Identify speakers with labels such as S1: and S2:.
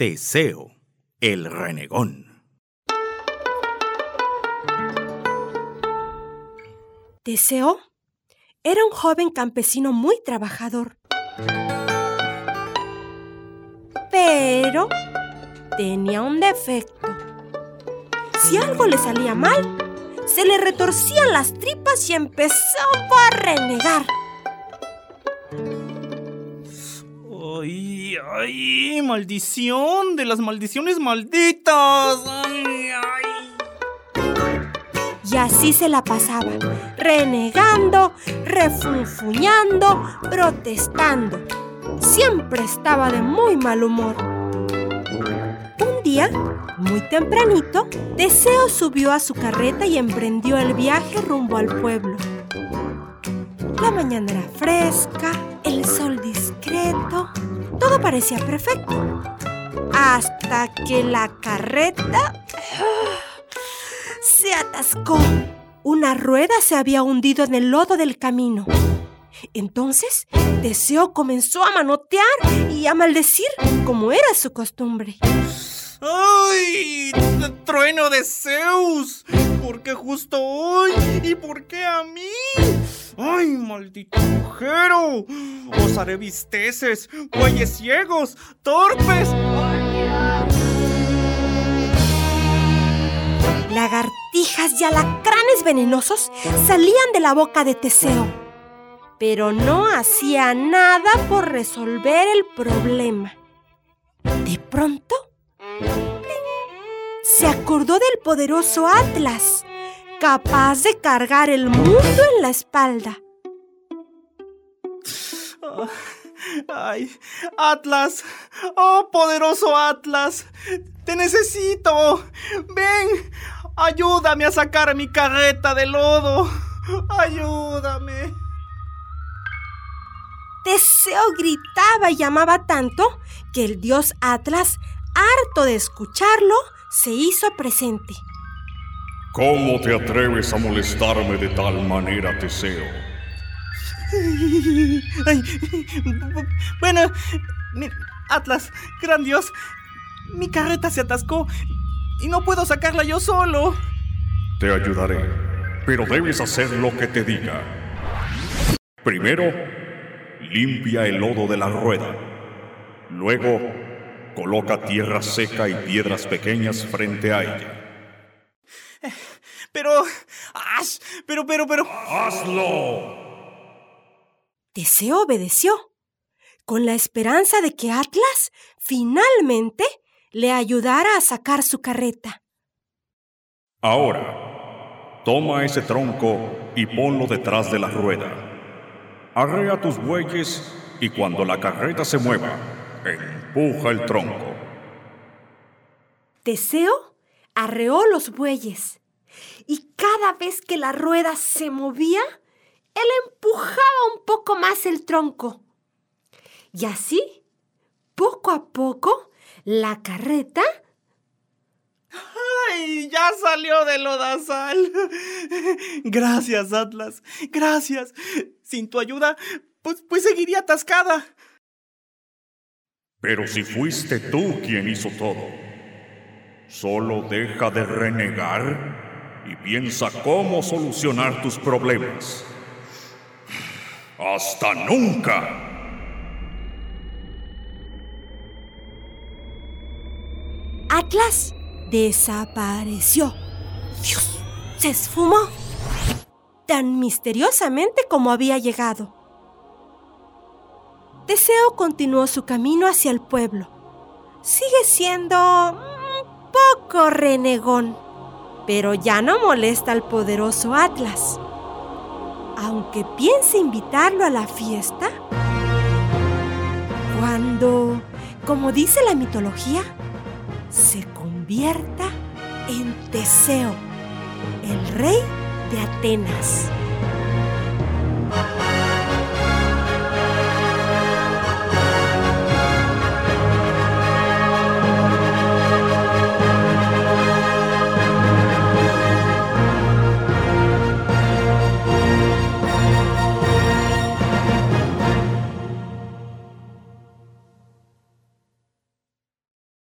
S1: Teseo, el renegón.
S2: Teseo era un joven campesino muy trabajador. Pero tenía un defecto. Si algo le salía mal, se le retorcían las tripas y empezó a renegar.
S1: ¡Ay, ay! ¡Maldición! ¡De las maldiciones malditas!
S2: Y así se la pasaba, renegando, refunfuñando, protestando. Siempre estaba de muy mal humor. Un día, muy tempranito, Teseo subió a su carreta y emprendió el viaje rumbo al pueblo. La mañana era fresca, el sol parecía perfecto. Hasta que la carreta ah, se atascó. Una rueda se había hundido en el lodo del camino. Entonces, Teseo comenzó a manotear y a maldecir como era su costumbre.
S1: ¡Ay! ¡Trueno de Zeus! ¿Por qué justo hoy? ¿Y por qué a mí? ¡Ay, maldito agujero! Os haré visteces, bueyes ciegos, torpes.
S2: Lagartijas y alacranes venenosos salían de la boca de Teseo, pero no hacía nada por resolver el problema. De pronto, se acordó del poderoso Atlas, capaz de cargar el mundo en la espalda.
S1: ¡Ay! ¡Atlas! ¡Oh, poderoso Atlas! ¡Te necesito! ¡Ven! ¡Ayúdame a sacar mi carreta de lodo! ¡Ayúdame!
S2: Teseo gritaba y llamaba tanto que el dios Atlas, harto de escucharlo, se hizo presente.
S3: ¿Cómo te atreves a molestarme de tal manera, Teseo?
S1: Ay, bueno, Atlas, gran Dios, mi carreta se atascó y no puedo sacarla yo solo.
S3: Te ayudaré, pero debes hacer lo que te diga. Primero, limpia el lodo de la rueda. Luego, coloca tierra seca y piedras pequeñas frente a ella.
S1: Pero, ¡ash! pero, pero, pero.
S3: ¡Hazlo!
S2: Teseo obedeció, con la esperanza de que Atlas finalmente le ayudara a sacar su carreta.
S3: Ahora, toma ese tronco y ponlo detrás de la rueda. Arrea tus bueyes y cuando la carreta se mueva, empuja el tronco.
S2: Teseo arreó los bueyes y cada vez que la rueda se movía, él empujaba un poco más el tronco. Y así, poco a poco, la carreta
S1: ¡Ay! Ya salió del lodazal. Gracias, Atlas. Gracias. Sin tu ayuda, pues, pues seguiría atascada.
S3: Pero si fuiste tú quien hizo todo, solo deja de renegar y piensa cómo solucionar tus problemas. ¡Hasta nunca!
S2: Atlas desapareció. ¡Fius! Se esfumó. Tan misteriosamente como había llegado. Teseo continuó su camino hacia el pueblo. Sigue siendo poco renegón, pero ya no molesta al poderoso Atlas. Aunque piense invitarlo a la fiesta, cuando, como dice la mitología, se convierta en Teseo, el rey de Atenas.